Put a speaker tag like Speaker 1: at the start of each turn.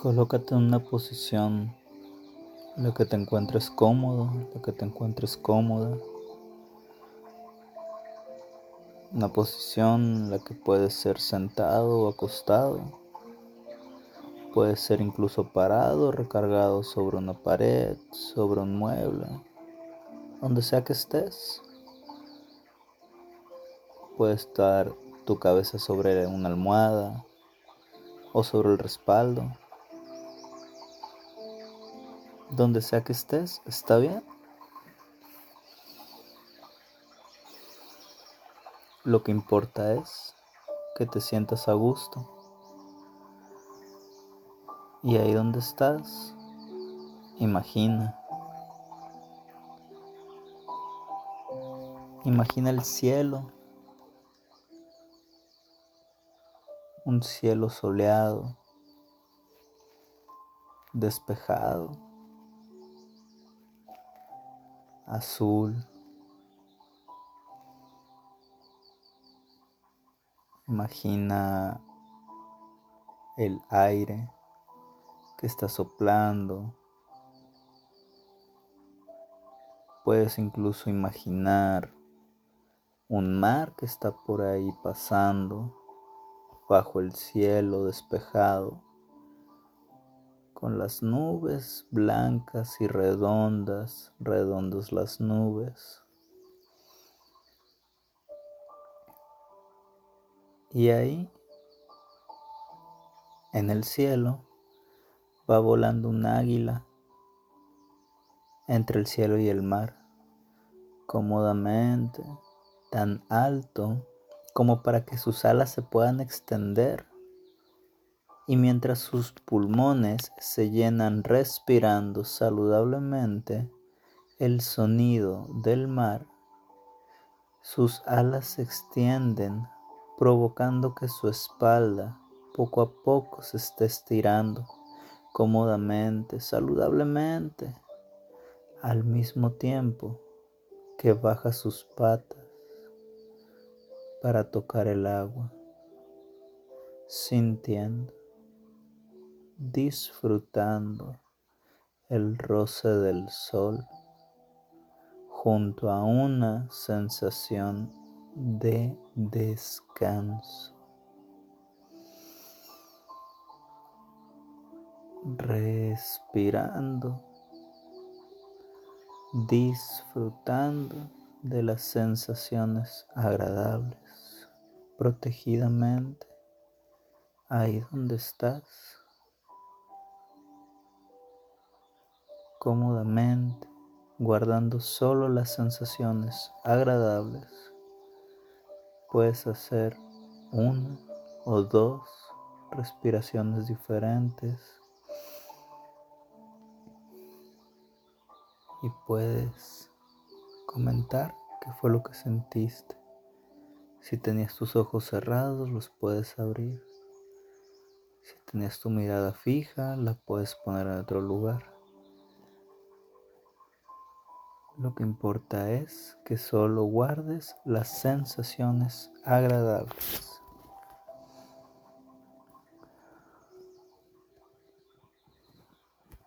Speaker 1: Colócate en una posición en la que te encuentres cómodo, en la que te encuentres cómoda. Una posición en la que puedes ser sentado o acostado. Puedes ser incluso parado, recargado sobre una pared, sobre un mueble, donde sea que estés. Puede estar tu cabeza sobre una almohada o sobre el respaldo. Donde sea que estés, está bien. Lo que importa es que te sientas a gusto. Y ahí donde estás, imagina. Imagina el cielo. Un cielo soleado, despejado. Azul. Imagina el aire que está soplando. Puedes incluso imaginar un mar que está por ahí pasando bajo el cielo despejado con las nubes blancas y redondas, redondas las nubes. Y ahí, en el cielo, va volando un águila entre el cielo y el mar, cómodamente, tan alto como para que sus alas se puedan extender y mientras sus pulmones se llenan respirando saludablemente el sonido del mar, sus alas se extienden provocando que su espalda poco a poco se esté estirando cómodamente, saludablemente, al mismo tiempo que baja sus patas para tocar el agua, sintiendo disfrutando el roce del sol junto a una sensación de descanso. Respirando, disfrutando de las sensaciones agradables, protegidamente, ahí donde estás. Cómodamente, guardando solo las sensaciones agradables. Puedes hacer una o dos respiraciones diferentes y puedes comentar qué fue lo que sentiste. Si tenías tus ojos cerrados, los puedes abrir. Si tenías tu mirada fija, la puedes poner en otro lugar. Lo que importa es que solo guardes las sensaciones agradables.